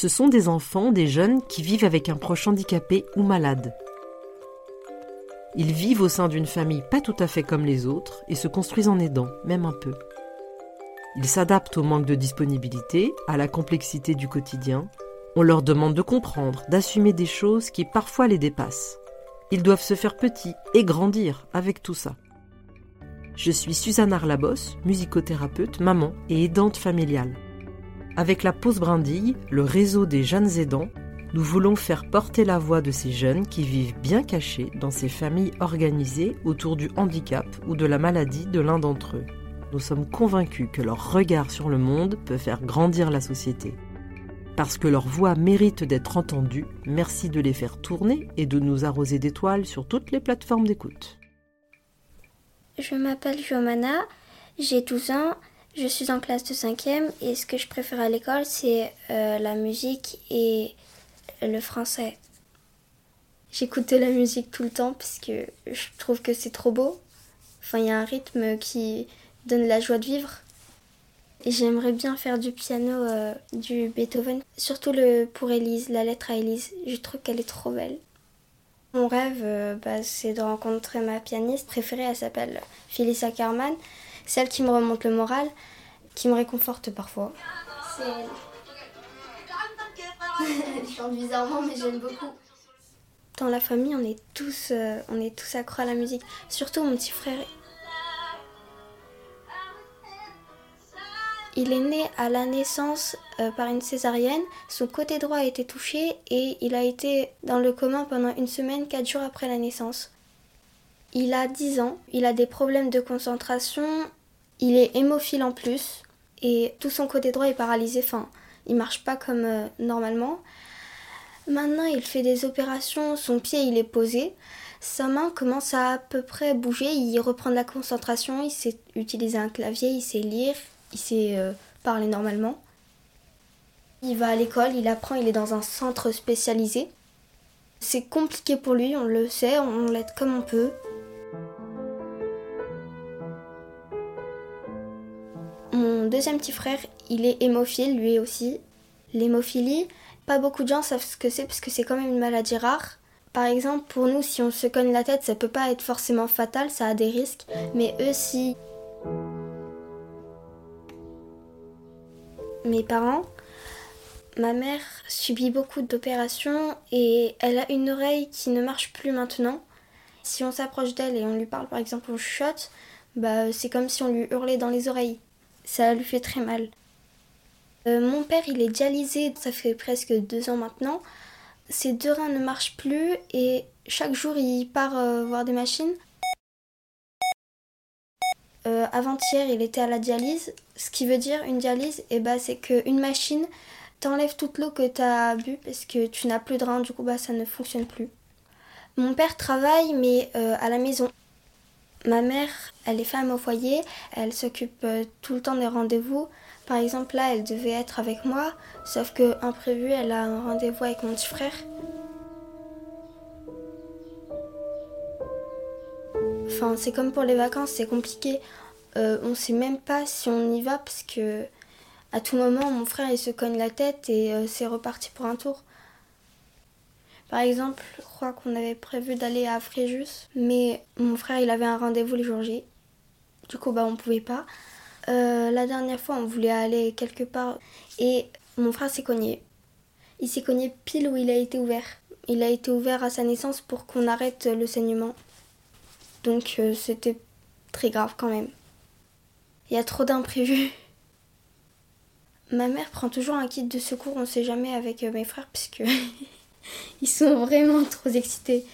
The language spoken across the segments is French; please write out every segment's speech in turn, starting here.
Ce sont des enfants, des jeunes qui vivent avec un proche handicapé ou malade. Ils vivent au sein d'une famille pas tout à fait comme les autres et se construisent en aidant, même un peu. Ils s'adaptent au manque de disponibilité, à la complexité du quotidien. On leur demande de comprendre, d'assumer des choses qui parfois les dépassent. Ils doivent se faire petits et grandir avec tout ça. Je suis Suzanne Arlabos, musicothérapeute, maman et aidante familiale. Avec la pause brindille, le réseau des jeunes aidants, nous voulons faire porter la voix de ces jeunes qui vivent bien cachés dans ces familles organisées autour du handicap ou de la maladie de l'un d'entre eux. Nous sommes convaincus que leur regard sur le monde peut faire grandir la société. Parce que leur voix mérite d'être entendue, merci de les faire tourner et de nous arroser d'étoiles sur toutes les plateformes d'écoute. Je m'appelle Jomana, j'ai 12 ans, je suis en classe de 5e et ce que je préfère à l'école c'est euh, la musique et le français. J'écoute de la musique tout le temps parce que je trouve que c'est trop beau. Enfin, il y a un rythme qui donne la joie de vivre. Et j'aimerais bien faire du piano, euh, du Beethoven, surtout le pour Elise, la lettre à Elise. Je trouve qu'elle est trop belle. Mon rêve, euh, bah, c'est de rencontrer ma pianiste préférée. Elle s'appelle Phyllis Ackerman. Celle qui me remonte le moral, qui me réconforte parfois. C'est elle. Je chante bizarrement, mais j'aime beaucoup. Dans la famille, on est tous, euh, on est tous accro à la musique. Surtout mon petit frère. Il est né à la naissance euh, par une césarienne. Son côté droit a été touché et il a été dans le coma pendant une semaine, quatre jours après la naissance. Il a 10 ans, il a des problèmes de concentration, il est hémophile en plus et tout son côté droit est paralysé. Enfin, il marche pas comme euh, normalement. Maintenant, il fait des opérations, son pied il est posé, sa main commence à à peu près bouger, il reprend de la concentration, il sait utiliser un clavier, il sait lire, il sait euh, parler normalement. Il va à l'école, il apprend, il est dans un centre spécialisé. C'est compliqué pour lui, on le sait, on l'aide comme on peut. Deuxième petit frère, il est hémophile lui aussi. L'hémophilie, pas beaucoup de gens savent ce que c'est parce que c'est quand même une maladie rare. Par exemple, pour nous, si on se cogne la tête, ça peut pas être forcément fatal, ça a des risques. Mais eux, si. Mes parents, ma mère subit beaucoup d'opérations et elle a une oreille qui ne marche plus maintenant. Si on s'approche d'elle et on lui parle, par exemple, on chuchote, bah, c'est comme si on lui hurlait dans les oreilles. Ça lui fait très mal. Euh, mon père, il est dialysé, ça fait presque deux ans maintenant. Ses deux reins ne marchent plus et chaque jour, il part euh, voir des machines. Euh, avant-hier, il était à la dialyse. Ce qui veut dire une dialyse, eh ben, c'est qu'une machine t'enlève toute l'eau que tu as bu parce que tu n'as plus de reins, du coup, bah, ça ne fonctionne plus. Mon père travaille, mais à la maison. Ma mère, elle est femme au foyer, elle s'occupe tout le temps des rendez-vous. Par exemple, là, elle devait être avec moi, sauf que imprévu, elle a un rendez-vous avec mon petit frère. Enfin, c'est comme pour les vacances, c'est compliqué. Euh, on sait même pas si on y va parce que à tout moment, mon frère il se cogne la tête et euh, c'est reparti pour un tour. Par exemple, je crois qu'on avait prévu d'aller à Fréjus, mais mon frère il avait un rendez-vous le jour J. Du coup, bah on pouvait pas. Euh, la dernière fois, on voulait aller quelque part et mon frère s'est cogné. Il s'est cogné pile où il a été ouvert. Il a été ouvert à sa naissance pour qu'on arrête le saignement. Donc euh, c'était très grave quand même. Il y a trop d'imprévus. Ma mère prend toujours un kit de secours, on sait jamais avec euh, mes frères puisque ils sont vraiment trop excités.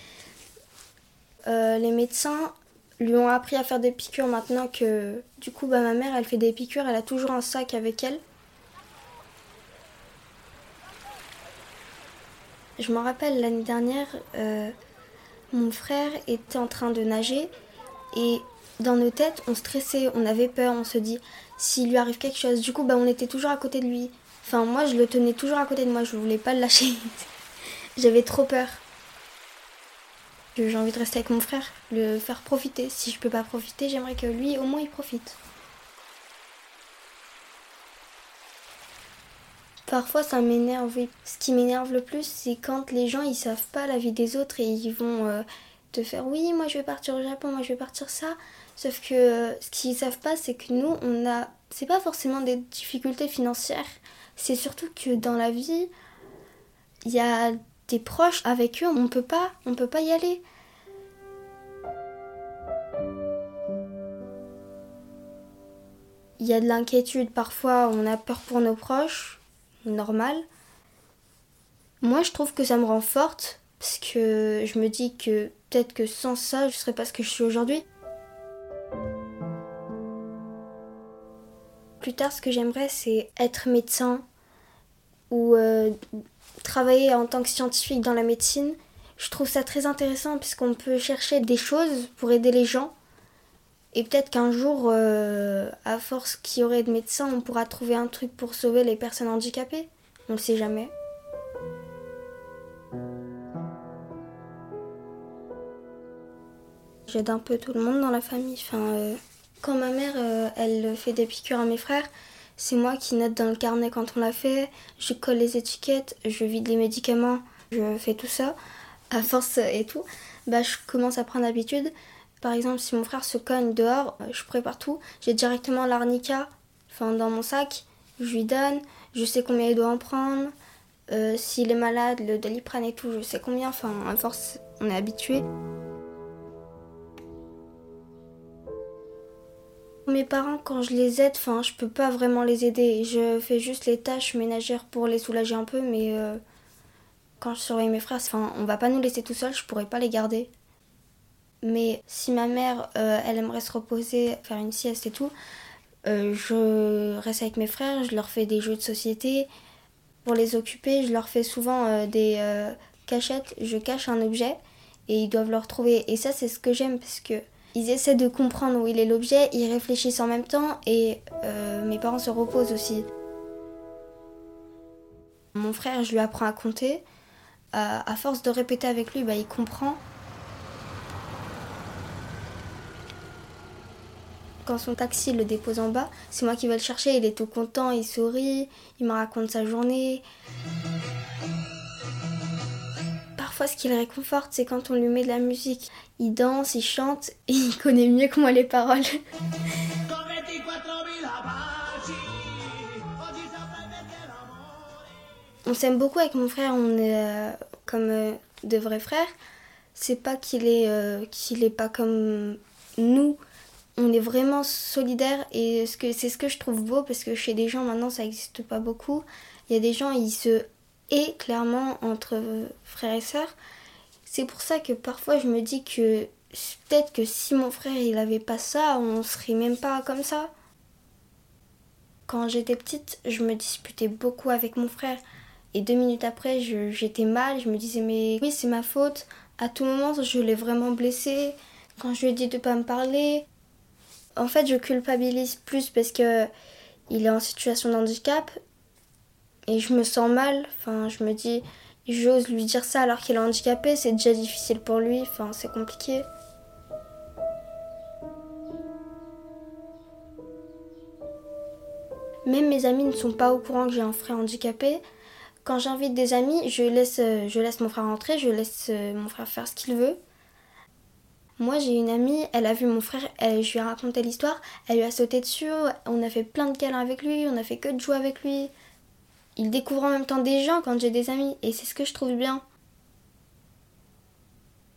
les médecins lui ont appris à faire des piqûres maintenant que du coup bah, ma mère elle fait des piqûres, elle a toujours un sac avec elle. Je me rappelle l'année dernière, euh, mon frère était en train de nager et dans nos têtes on stressait, on avait peur, on se dit s'il lui arrive quelque chose. Du coup bah, on était toujours à côté de lui. Enfin moi je le tenais toujours à côté de moi, je voulais pas le lâcher. J'avais trop peur. J'ai envie de rester avec mon frère, le faire profiter. Si je peux pas profiter, j'aimerais que lui, au moins, il profite. Parfois ça m'énerve. Ce qui m'énerve le plus, c'est quand les gens ils savent pas la vie des autres et ils vont euh, te faire oui, moi je vais partir au Japon, moi je vais partir ça. Sauf que euh, ce qu'ils savent pas, c'est que nous, on a. C'est pas forcément des difficultés financières, c'est surtout que dans la vie, il y a des proches avec eux, on peut pas, on peut pas y aller. Il y a de l'inquiétude parfois, on a peur pour nos proches, normal. Moi, je trouve que ça me rend forte parce que je me dis que peut-être que sans ça, je serais pas ce que je suis aujourd'hui. Plus tard, ce que j'aimerais, c'est être médecin ou euh, travailler en tant que scientifique dans la médecine. Je trouve ça très intéressant puisqu'on peut chercher des choses pour aider les gens. Et peut-être qu'un jour, euh, à force qu'il y aurait de médecins, on pourra trouver un truc pour sauver les personnes handicapées. On ne sait jamais. J'aide un peu tout le monde dans la famille. Enfin, euh, quand ma mère, euh, elle fait des piqûres à mes frères, c'est moi qui note dans le carnet quand on l'a fait. Je colle les étiquettes, je vide les médicaments, je fais tout ça. À force et tout, bah, je commence à prendre l'habitude. Par exemple, si mon frère se cogne dehors, je prépare tout. J'ai directement l'arnica dans mon sac. Je lui donne. Je sais combien il doit en prendre. Euh, s'il est malade, le doliprane et tout, je sais combien. Enfin, à force, on est habitué. Mes parents, quand je les aide, enfin, je peux pas vraiment les aider. Je fais juste les tâches ménagères pour les soulager un peu, mais euh, quand je surveille mes frères, enfin, on va pas nous laisser tout seuls, je pourrais pas les garder. Mais si ma mère, euh, elle aimerait se reposer, faire une sieste et tout, euh, je reste avec mes frères, je leur fais des jeux de société. Pour les occuper, je leur fais souvent des cachettes. Je cache un objet et ils doivent le retrouver. Et ça, c'est ce que j'aime parce que ils essaient de comprendre où il est l'objet, ils réfléchissent en même temps et mes parents se reposent aussi. Mon frère, je lui apprends à compter. à force de répéter avec lui, bah, il comprend. Quand son taxi le dépose en bas, c'est moi qui vais le chercher. Il est tout content, il sourit, il me raconte sa journée. Ce qui le réconforte, c'est quand on lui met de la musique. Il danse, il chante et il connaît mieux que moi les paroles. on s'aime beaucoup avec mon frère, on est euh, comme euh, de vrais frères. C'est pas qu'il est, euh, qu'il est pas comme nous, on est vraiment solidaires et ce que c'est ce que je trouve beau parce que chez des gens maintenant ça n'existe pas beaucoup. Il y a des gens ils se et clairement entre frères et sœurs. C'est pour ça que parfois je me dis que peut-être que si mon frère il avait pas ça, on serait même pas comme ça. Quand j'étais petite, je me disputais beaucoup avec mon frère et deux minutes après, j'étais mal, je me disais mais oui, c'est ma faute. À tout moment, je l'ai vraiment blessé. Quand je lui ai dit de pas me parler, en fait, je culpabilise plus parce que il est en situation de handicap et je me sens mal. Enfin, je me dis, j'ose lui dire ça alors qu'il est handicapé, c'est déjà difficile pour lui. Enfin, c'est compliqué. Même mes amis ne sont pas au courant que j'ai un frère handicapé. Quand j'invite des amis, je laisse, je laisse mon frère rentrer, je laisse euh, mon frère faire ce qu'il veut. Moi, j'ai une amie, elle a vu mon frère, je lui ai raconté l'histoire, elle lui a sauté dessus, on a fait plein de câlins avec lui, on a fait que de jouer avec lui. Il découvre en même temps des gens quand j'ai des amis, et c'est ce que je trouve bien.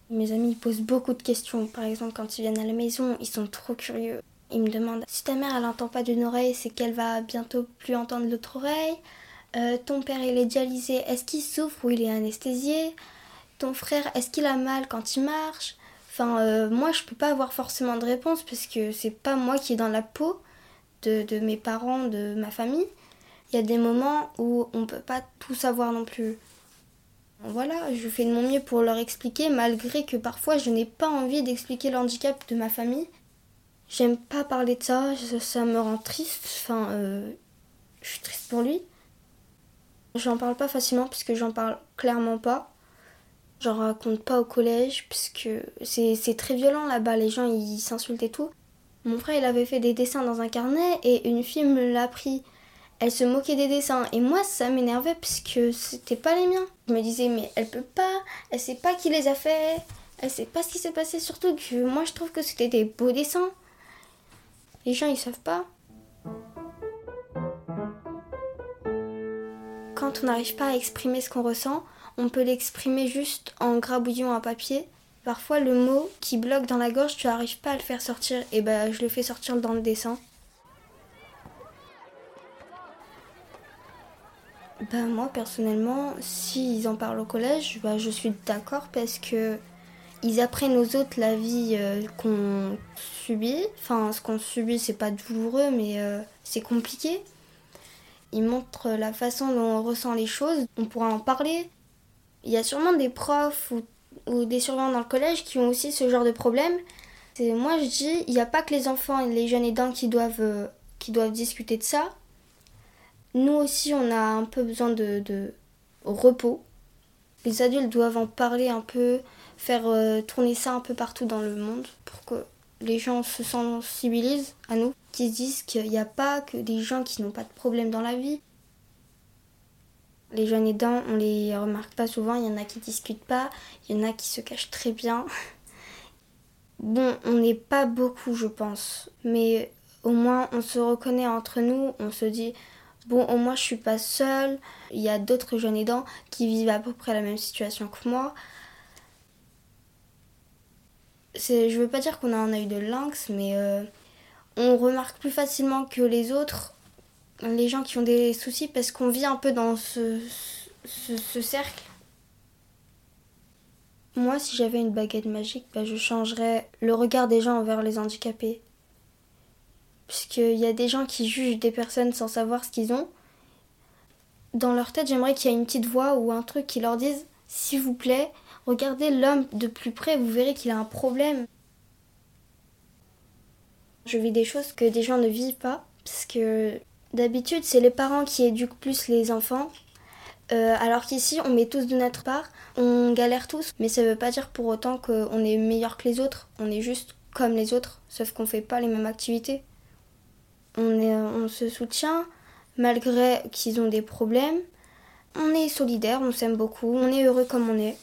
Mes amis posent beaucoup de questions. Par exemple, quand ils viennent à la maison, ils sont trop curieux. Ils me demandent si ta mère elle entend pas d'une oreille, c'est qu'elle va bientôt plus entendre l'autre oreille. Euh, ton père il est dialysé, est-ce qu'il souffre ou il est anesthésié? Ton frère, est-ce qu'il a mal quand il marche Enfin, euh, moi, je peux pas avoir forcément de réponse parce que c'est pas moi qui est dans la peau de, mes parents, de ma famille. Il y a des moments où on peut pas tout savoir non plus. Voilà, je fais de mon mieux pour leur expliquer, malgré que parfois je n'ai pas envie d'expliquer le handicap de ma famille. J'aime pas parler de ça, ça, me rend triste. Enfin, euh, je suis triste pour lui. J'en parle pas facilement puisque j'en parle clairement pas. J'en raconte pas au collège puisque c'est très violent là-bas, les gens ils s'insultent et tout. Mon frère il avait fait des dessins dans un carnet et une fille me l'a pris. Elle se moquait des dessins. Et moi, ça m'énervait parce que c'était pas les miens. Je me disais, mais elle peut pas, elle sait pas qui les a fait, elle sait pas ce qui s'est passé. Surtout que moi, je trouve que c'était des beaux dessins. Les gens, ils savent pas. Quand on n'arrive pas à exprimer ce qu'on ressent, on peut l'exprimer juste en grabouillant un papier. Parfois, le mot qui bloque dans la gorge, tu n'arrives pas à le faire sortir. Et ben, je le fais sortir dans le dessin. Ben, moi, personnellement, s'ils en parlent au collège, ben, je suis d'accord parce que ils apprennent aux autres la vie euh, qu'on subit. Enfin, ce qu'on subit, c'est pas douloureux, mais euh, c'est compliqué. Ils montrent la façon dont on ressent les choses. On pourra en parler. Il y a sûrement des profs ou, des surveillants dans le collège qui ont aussi ce genre de problème. Moi, je dis, il n'y a pas que les enfants et les jeunes aidants qui doivent, euh, qui doivent discuter de ça. Nous aussi, on a un peu besoin de, repos. Les adultes doivent en parler un peu, faire euh, tourner ça un peu partout dans le monde pour que les gens se sensibilisent à nous, se disent qu'il n'y a pas que des gens qui n'ont pas de problème dans la vie. Les jeunes aidants, on les remarque pas souvent, il y en a qui discutent pas, il y en a qui se cachent très bien. Bon, on n'est pas beaucoup, je pense, mais au moins on se reconnaît entre nous, on se dit bon, au moins je suis pas seule, il y a d'autres jeunes aidants qui vivent à peu près la même situation que moi je veux pas dire qu'on a un œil de lynx, mais euh, on remarque plus facilement que les autres les gens qui ont des soucis parce qu'on vit un peu dans ce, ce, cercle. Moi, si j'avais une baguette magique, bah, je changerais le regard des gens envers les handicapés. Puisqu'il y a des gens qui jugent des personnes sans savoir ce qu'ils ont. Dans leur tête, j'aimerais qu'il y ait une petite voix ou un truc qui leur dise S'il vous plaît, Regardez l'homme de plus près, vous verrez qu'il a un problème. Je vis des choses que des gens ne vivent pas, parce que d'habitude c'est les parents qui éduquent plus les enfants, euh, alors qu'ici on met tous de notre part, on galère tous, mais ça veut pas dire pour autant qu'on est meilleur que les autres, on est juste comme les autres, sauf qu'on fait pas les mêmes activités. On, est, on se soutient malgré qu'ils ont des problèmes, on est solidaire, on s'aime beaucoup, on est heureux comme on est.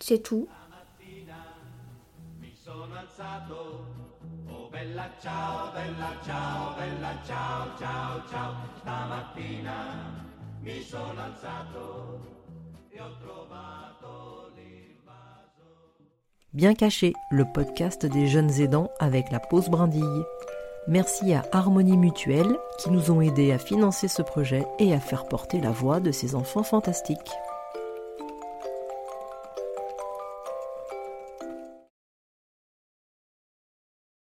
C'est tout. Bien caché, le podcast des jeunes aidants avec la pause brindille. Merci à Harmonie Mutuelle qui nous ont aidés à financer ce projet et à faire porter la voix de ces enfants fantastiques.